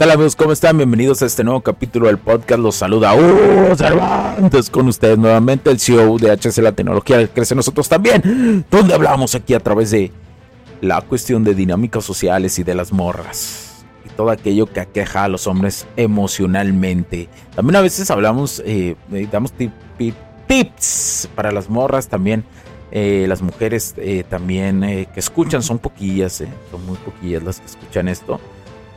Tal amigos? ¿Cómo están? Bienvenidos a este nuevo capítulo del podcast. Los saluda Hugo Cervantes con ustedes nuevamente, el CEO de HC La Tecnología crece nosotros también, donde hablamos aquí a través de la cuestión de dinámicas sociales y de las morras y todo aquello que aqueja a los hombres emocionalmente. También a veces hablamos, eh, damos tips para las morras también. Eh, las mujeres eh, también eh, que escuchan son poquillas, son muy poquillas las que escuchan esto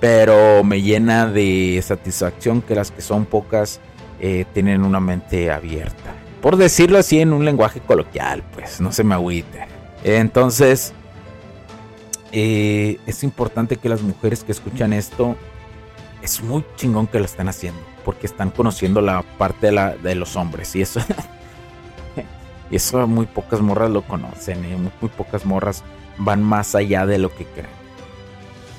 pero me llena de satisfacción que las que son pocas eh, tienen una mente abierta. Por decirlo así en un lenguaje coloquial, pues no se me agüite. Entonces, eh, es importante que las mujeres que escuchan esto, es muy chingón que lo están haciendo, porque están conociendo la parte de, los hombres. Y eso, y eso muy pocas morras lo conocen, muy pocas morras van más allá de lo que creen.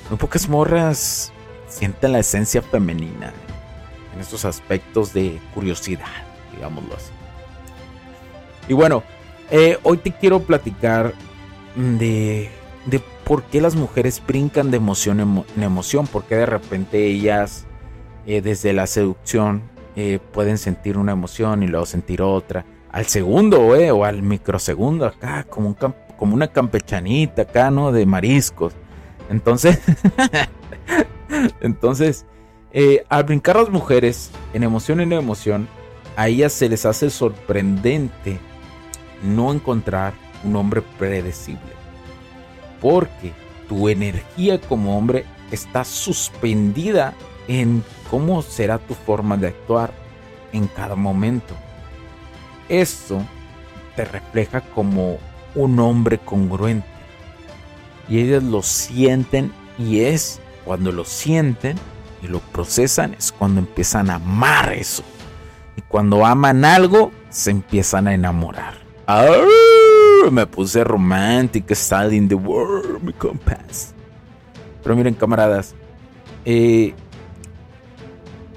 Muy pocas morras sienten la esencia femenina en estos aspectos de curiosidad, digámoslo así. Y bueno, eh, hoy te quiero platicar de, de, por qué las mujeres brincan de emoción en emoción, porque de repente ellas eh, desde la seducción eh, pueden sentir una emoción y luego sentir otra. Al segundo, eh, o al microsegundo, acá, como, un, como una campechanita acá, ¿no? De mariscos. Entonces, entonces, eh, al brincar las mujeres en emoción en emoción, a ellas se les hace sorprendente no encontrar un hombre predecible. Porque tu energía como hombre está suspendida en cómo será tu forma de actuar en cada momento. Esto te refleja como un hombre congruente y ellas lo sienten y es cuando lo sienten y lo procesan es cuando empiezan a amar eso. Y cuando aman algo, se empiezan a enamorar. me puse romántico, in the world, mi compass. Pero miren, camaradas, eh,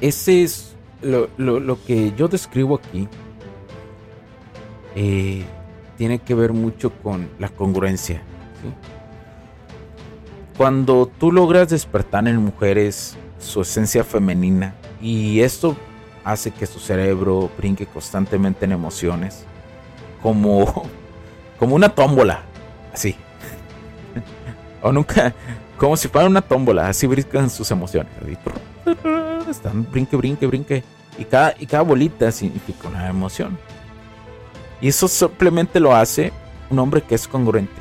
ese es lo, que yo describo aquí. Eh, tiene que ver mucho con la congruencia. ¿sí? Cuando tú logras despertar en mujeres su esencia femenina y esto hace que su cerebro brinque constantemente en emociones, como, como una tómbola, así. o nunca, como si fuera una tómbola, así brincan sus emociones. Están brinque, brinque, brinque. Y cada, y cada bolita significa una emoción. Y eso simplemente lo hace un hombre que es congruente.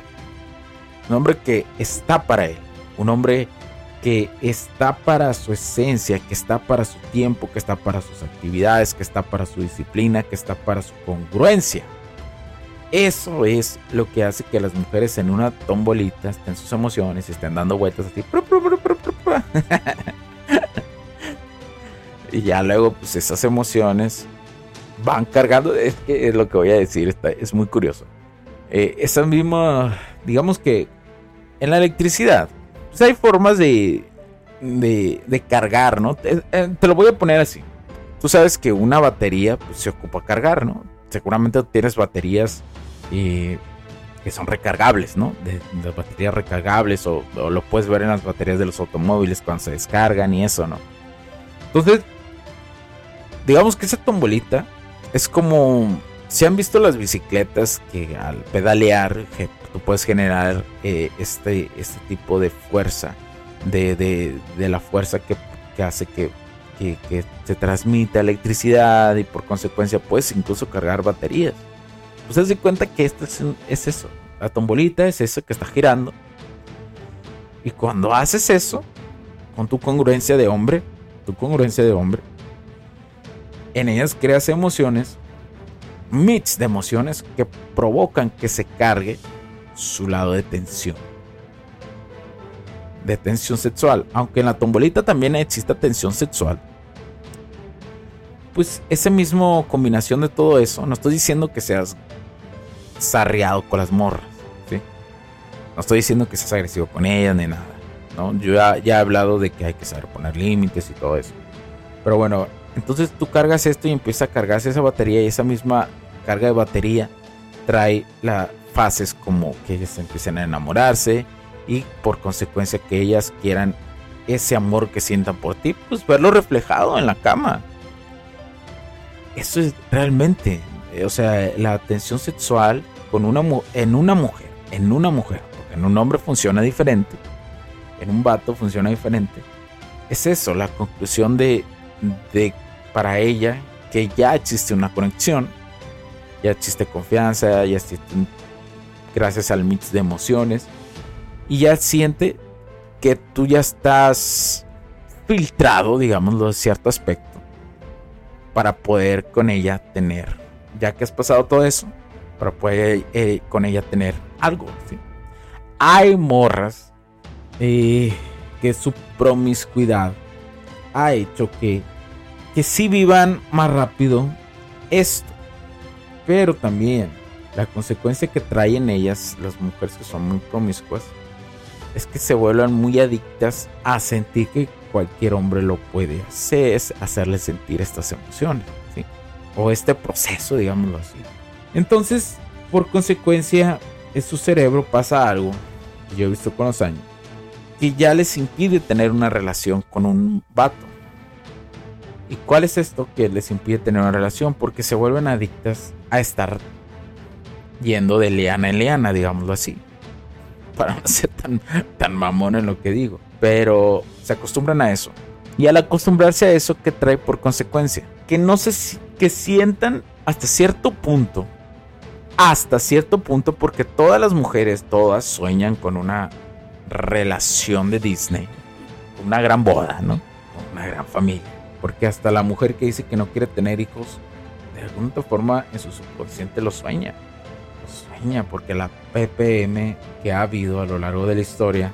Un hombre que está para él un hombre que está para su esencia, que está para su tiempo, que está para sus actividades, que está para su disciplina, que está para su congruencia. Eso es lo que hace que las mujeres en una tombolita estén sus emociones y estén dando vueltas así. y ya luego, pues esas emociones van cargando. Es que lo que voy a decir, es muy curioso. Eh, esa misma, digamos que en la electricidad, pues hay formas de, de, cargar, ¿no? Te, eh, te, lo voy a poner así. Tú sabes que una batería pues, se ocupa cargar, ¿no? Seguramente tienes baterías eh, que son recargables, ¿no? De, baterías recargables o, o, lo puedes ver en las baterías de los automóviles cuando se descargan y eso, ¿no? Entonces, digamos que esa tombolita es como... Si han visto las bicicletas que al pedalear tú puedes generar eh, este, este tipo de fuerza, de, de, de la fuerza que, que, hace que que, se transmite electricidad y por consecuencia puedes incluso cargar baterías. Pues se cuenta que esto es, es eso. La tombolita es eso que está girando. Y cuando haces eso, con tu congruencia de hombre, tu congruencia de hombre, en ellas creas emociones, mix de emociones que provocan que se cargue su lado de tensión. De tensión sexual. Aunque en la tombolita también exista tensión sexual. Pues esa misma combinación de todo eso, no estoy diciendo que seas sarriado con las morras. ¿sí? No estoy diciendo que seas agresivo con ellas ni nada. ¿no? Yo ya, ya he hablado de que hay que saber poner límites y todo eso. Pero bueno, entonces tú cargas esto y empieza a cargarse esa batería y esa misma carga de batería trae las fases como que ellas empiecen a enamorarse y por consecuencia que ellas quieran ese amor que sientan por ti, pues verlo reflejado en la cama. Eso es realmente, eh, o sea, la atención sexual con una en una mujer, en una mujer, porque en un hombre funciona diferente, en un vato funciona diferente. Es eso, la conclusión de, de para ella que ya existe una conexión, ya existe confianza, ya existe gracias al mix de emociones y ya siente que tú ya estás filtrado, digámoslo, de cierto aspecto para poder con ella tener, ya que has pasado todo eso, para poder eh, con ella tener algo. Hay morras eh, que su promiscuidad ha hecho que que sí vivan más rápido esto. Pero también la consecuencia que traen ellas, las mujeres que son muy promiscuas, es que se vuelvan muy adictas a sentir que cualquier hombre lo puede hacer, es hacerle sentir estas emociones, o este proceso, digámoslo así. Entonces, por consecuencia, en su cerebro pasa algo, yo he visto con los años, que ya les impide tener una relación con un vato. ¿Y cuál es esto que les impide tener una relación? Porque se vuelven adictas a estar yendo de liana en liana, digámoslo así. Para no ser tan, tan mamón en lo que digo. Pero se acostumbran a eso. Y al acostumbrarse a eso, ¿qué trae por consecuencia? Que no se que sientan hasta cierto punto. Hasta cierto punto, porque todas las mujeres, todas sueñan con una relación de Disney. Una gran boda, ¿no? Una gran familia porque hasta la mujer que dice que no quiere tener hijos, de alguna forma en su subconsciente lo sueña. Sueña porque la PPM que ha habido a lo largo de la historia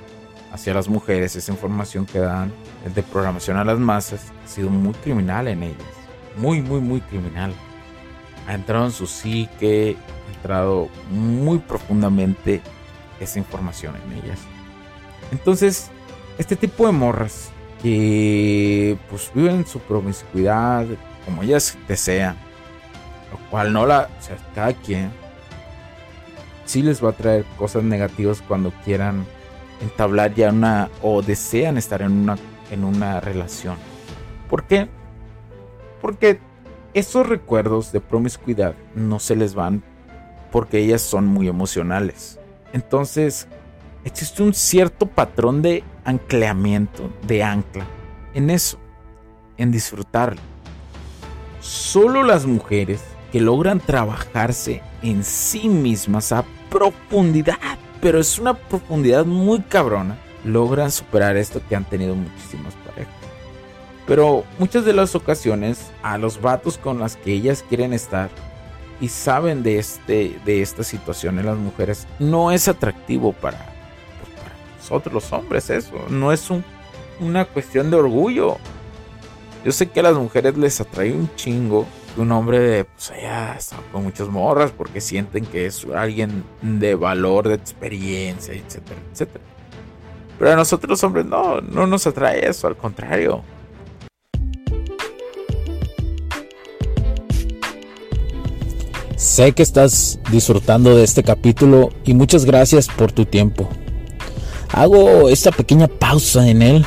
hacia las mujeres, esa información que dan de programación a las masas, ha sido muy criminal en ellas. Muy, muy, muy criminal. Ha entrado en su psique, ha entrado muy profundamente esa información en ellas. Entonces, este tipo de morras que pues viven su promiscuidad como ellas desean, lo cual no la, o sea, quien sí les va a traer cosas negativas cuando quieran entablar ya una o desean estar en una en una relación. ¿Por qué? Porque esos recuerdos de promiscuidad no se les van porque ellas son muy emocionales. Entonces, existe un cierto patrón de ancleamiento, de ancla, en eso, en disfrutarlo. Solo las mujeres que logran trabajarse en sí mismas a profundidad, pero es una profundidad muy cabrona, logran superar esto que han tenido muchísimas parejas. Pero muchas de las ocasiones a los vatos con las que ellas quieren estar y saben de, este, de esta situación en las mujeres, no es atractivo para nosotros los hombres eso. No es una cuestión de orgullo. Yo sé que a las mujeres les atrae un chingo que un hombre pues allá está con muchas morras porque sienten que es alguien de valor, de experiencia, etcétera, etcétera. Pero a nosotros los hombres no, no nos atrae eso, al contrario. Sé que estás disfrutando de este capítulo y muchas gracias por tu tiempo hago esta pequeña pausa en él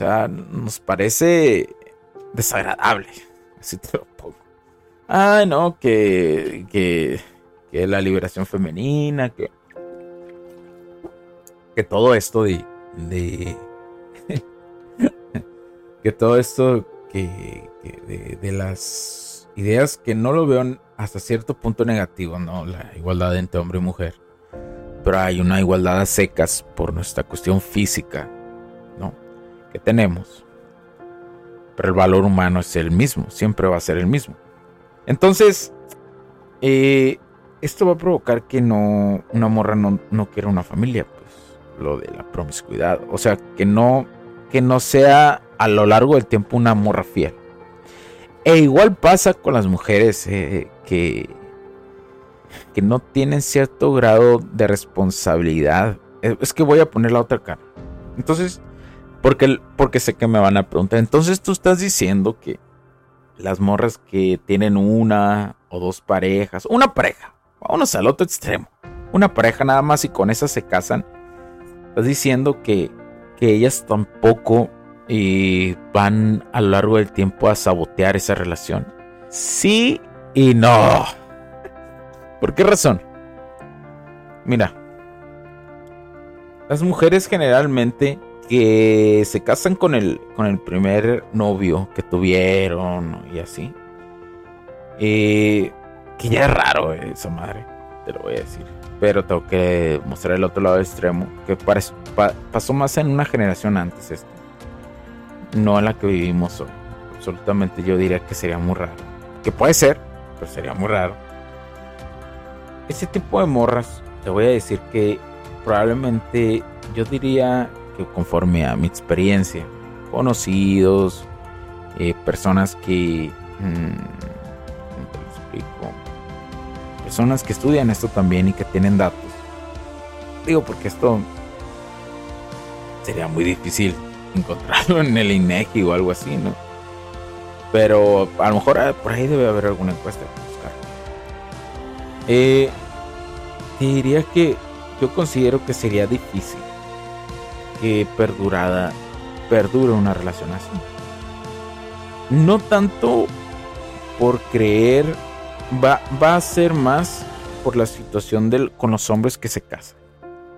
Nos parece desagradable. Así te lo pongo. Ah, no, que, que, que la liberación femenina, que, que todo esto de, de que todo esto que, de, de, las ideas que no lo veo hasta cierto punto negativo, ¿no? La igualdad entre hombre y mujer. Pero hay una igualdad a secas por nuestra cuestión física que tenemos. Pero el valor humano es el mismo, siempre va a ser el mismo. Entonces, eh, esto va a provocar que no, una morra no, no quiera una familia, pues lo de la promiscuidad. O sea, que no, que no sea a lo largo del tiempo una morra fiel. E igual pasa con las mujeres eh, que, que no tienen cierto grado de responsabilidad. Es que voy a poner la otra cara. Entonces, porque, porque sé que me van a preguntar. Entonces tú estás diciendo que las morras que tienen una o dos parejas, una pareja, vámonos al otro extremo, una pareja nada más y con esa se casan, estás diciendo que, que ellas tampoco eh, van a lo largo del tiempo a sabotear esa relación. Sí y no. ¿Por qué razón? Mira, las mujeres generalmente que se casan con el, con el primer novio que tuvieron y así. Eh, que ya es raro esa madre, te lo voy a decir. Pero tengo que mostrar el otro lado extremo, que pasó más en una generación antes esto. No en la que vivimos hoy. Absolutamente yo diría que sería muy raro. Que puede ser, pero sería muy raro. Ese tipo de morras, te voy a decir que probablemente yo diría conforme a mi experiencia, conocidos, eh, personas que... Te explico? Personas que estudian esto también y que tienen datos. Digo porque esto sería muy difícil encontrarlo en el INEGI o algo así, ¿no? Pero a lo mejor ah, por ahí debe haber alguna encuesta que buscar. Eh, diría que yo considero que sería difícil perdurada, perdure una relación así. No tanto por creer, va, va a ser más por la situación del, con los hombres que se casan.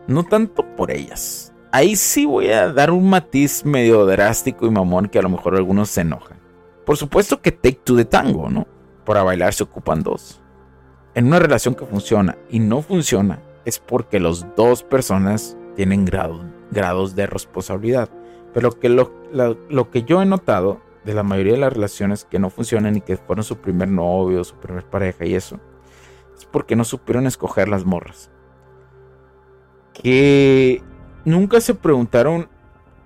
No tanto por ellas. Ahí sí voy a dar un matiz medio drástico y mamón que a lo mejor algunos se enojan. Por supuesto que take two de tango, ¿no? Para bailar se ocupan dos. En una relación que funciona y no funciona es porque los dos personas tienen grado grados de responsabilidad. Pero que lo, lo, que yo he notado de la mayoría de las relaciones que no funcionan y que fueron su primer novio, su primer pareja y eso, es porque no supieron escoger las morras. Que nunca se preguntaron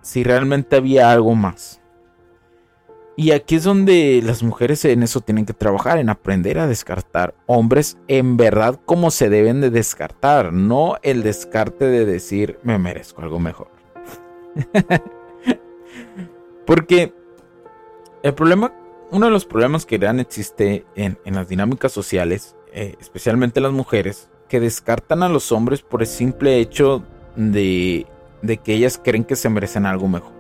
si realmente había algo más. Y aquí es donde las mujeres en eso tienen que trabajar, en aprender a descartar hombres en verdad como se deben de descartar, no el descarte de decir me merezco algo mejor. Porque el problema, uno de los problemas que dan existe en, las dinámicas sociales, eh, especialmente las mujeres, que descartan a los hombres por el simple hecho de, de que ellas creen que se merecen algo mejor.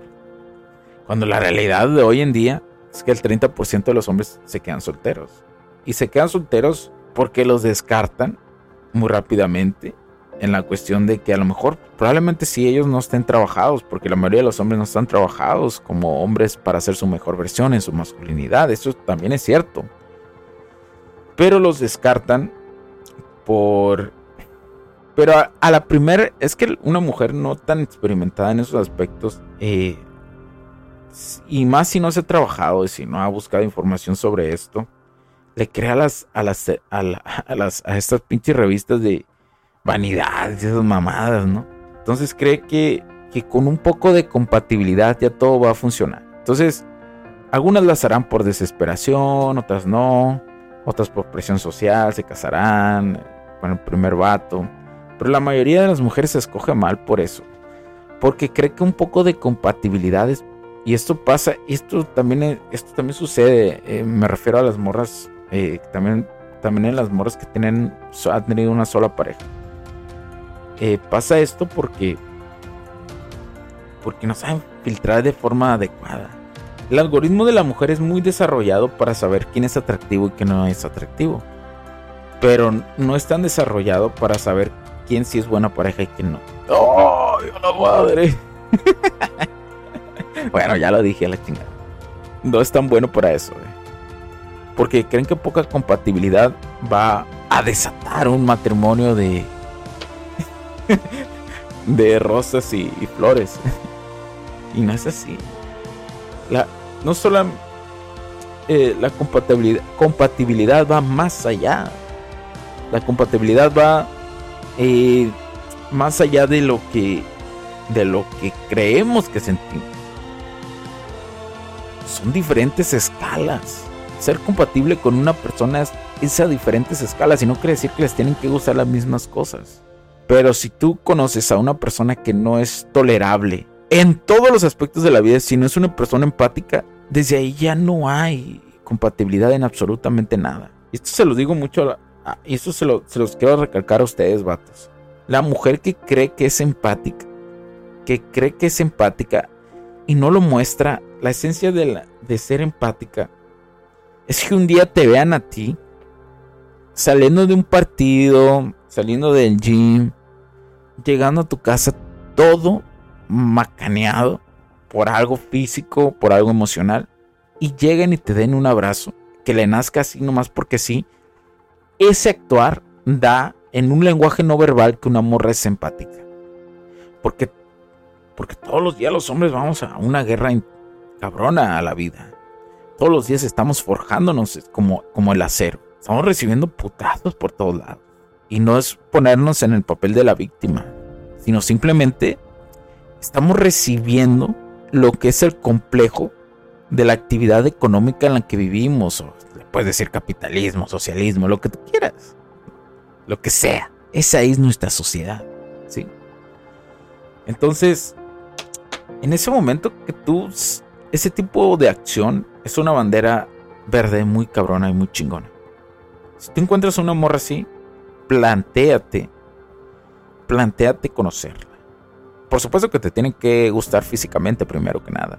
Cuando la realidad de hoy en día es que el 30% de los hombres se quedan solteros. Y se quedan solteros porque los descartan muy rápidamente en la cuestión de que a lo mejor probablemente si ellos no estén trabajados, porque la mayoría de los hombres no están trabajados como hombres para hacer su mejor versión en su masculinidad, eso también es cierto. Pero los descartan por... Pero a, la primera, es que una mujer no tan experimentada en esos aspectos, eh, y más si no se ha trabajado y si no ha buscado información sobre esto, le crea a las, a las, a, las, a estas pinches revistas de vanidad, esas mamadas, ¿no? Entonces cree que, que con un poco de compatibilidad ya todo va a funcionar. Entonces, algunas las harán por desesperación, otras no, otras por presión social, se casarán con el primer vato. Pero la mayoría de las mujeres se escoge mal por eso. Porque cree que un poco de compatibilidad es y esto pasa, esto también, esto también sucede, eh, me refiero a las morras, eh, también, también en las morras que tienen, han tenido una sola pareja. Eh, pasa esto porque, porque no saben filtrar de forma adecuada. El algoritmo de la mujer es muy desarrollado para saber quién es atractivo y quién no es atractivo. Pero no es tan desarrollado para saber quién sí es buena pareja y quién no. ¡Ay, la madre! bueno, ya lo dije la chingada. No es tan bueno para eso. Porque creen que poca compatibilidad va a desatar un matrimonio de. de rosas y, flores. y no es así. La, no solo eh, la compatibilidad, compatibilidad va más allá. La compatibilidad va eh, más allá de lo que de lo que creemos que sentimos son diferentes escalas. Ser compatible con una persona es, a diferentes escalas y no quiere decir que les tienen que gustar las mismas cosas. Pero si tú conoces a una persona que no es tolerable en todos los aspectos de la vida, si no es una persona empática, desde ahí ya no hay compatibilidad en absolutamente nada. Y esto se lo digo mucho, y esto se, se los quiero recalcar a ustedes, vatos. La mujer que cree que es empática, que cree que es empática y no lo muestra, la esencia de, de ser empática es que un día te vean a ti saliendo de un partido, saliendo del gym, llegando a tu casa todo macaneado por algo físico, por algo emocional, y lleguen y te den un abrazo, que le nazca así nomás porque sí, ese actuar da en un lenguaje no verbal que una morra es empática. Porque, porque todos los días los hombres vamos a una guerra cabrona a la vida. Todos los días estamos forjándonos como, como el acero. Estamos recibiendo putazos por todos lados. Y no es ponernos en el papel de la víctima, sino simplemente estamos recibiendo lo que es el complejo de la actividad económica en la que vivimos. O puedes decir capitalismo, socialismo, lo que tú quieras. Lo que sea. Esa es nuestra sociedad. ¿sí? Entonces, en ese momento que tú ese tipo de acción es una bandera verde muy cabrona y muy chingona. Si te encuentras una morra así, plantéate, plantéate conocerla. Por supuesto que te tienen que gustar físicamente primero que nada.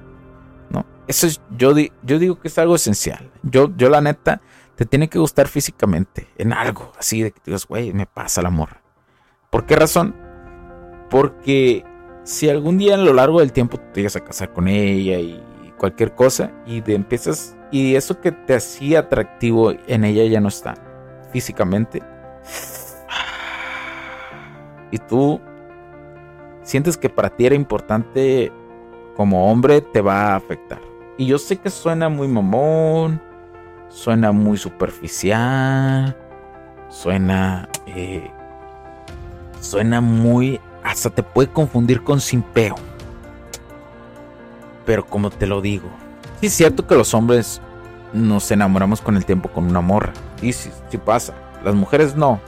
¿no? Eso es, yo, yo digo que es algo esencial. Yo, yo la neta, te tiene que gustar físicamente, en algo, así de que digas, güey, me pasa la morra. ¿Por qué razón? Porque si algún día a lo largo del tiempo te llegas a casar con ella y cualquier cosa y de empiezas y eso que te hacía atractivo en ella ya no está físicamente. Y tú sientes que para ti era importante como hombre te va a afectar. Y yo sé que suena muy mamón, suena muy superficial, suena eh, suena muy hasta te puede confundir con simpeo pero como te lo digo, sí es cierto que los hombres nos enamoramos con el tiempo con una morra. Y sí, sí pasa. Las mujeres no.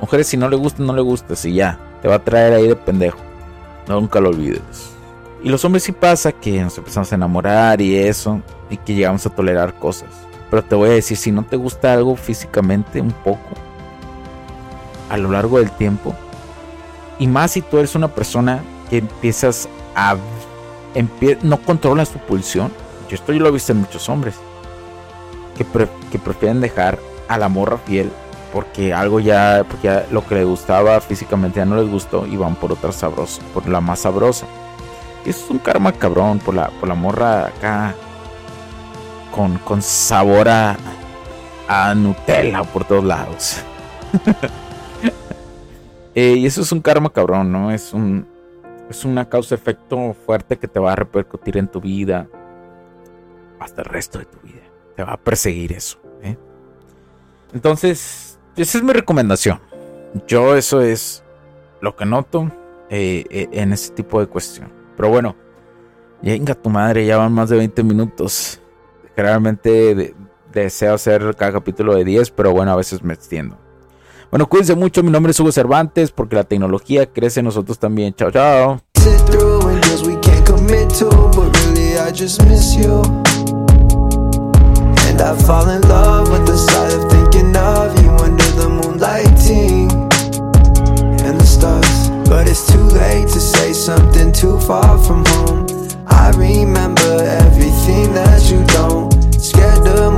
Mujeres si no le gusta, no le gusta. Si ya, te va a traer ahí de pendejo. nunca lo olvides. Y los hombres sí pasa que nos empezamos a enamorar y eso. Y que llegamos a tolerar cosas. Pero te voy a decir, si no te gusta algo físicamente un poco. A lo largo del tiempo. Y más si tú eres una persona que empiezas a no controla su pulsión, Yo esto yo lo he visto en muchos hombres. Que, prefieren dejar a la morra fiel porque algo ya, porque lo que le gustaba físicamente ya no les gustó y van por otra sabrosa, por la más sabrosa. Y eso es un karma cabrón, por la, por la morra acá, con, con sabor a, a Nutella por todos lados. Eh, y eso es un karma cabrón, ¿no? Es un, es una causa-efecto fuerte que te va a repercutir en tu vida hasta el resto de tu vida. Te va a perseguir eso. ¿eh? Entonces, esa es mi recomendación. Yo eso es lo que noto eh, eh, en ese tipo de cuestión. Pero bueno, venga tu madre, ya van más de 20 minutos. Generalmente deseo hacer cada capítulo de 10, pero bueno, a veces me extiendo. Bueno, cuídense mucho, mi nombre es Hugo Cervantes, porque la tecnología crece en nosotros también. Chao, chao. the moonlighting and the stars. But it's too late to say something too far from home. I remember everything that you don't. Scared to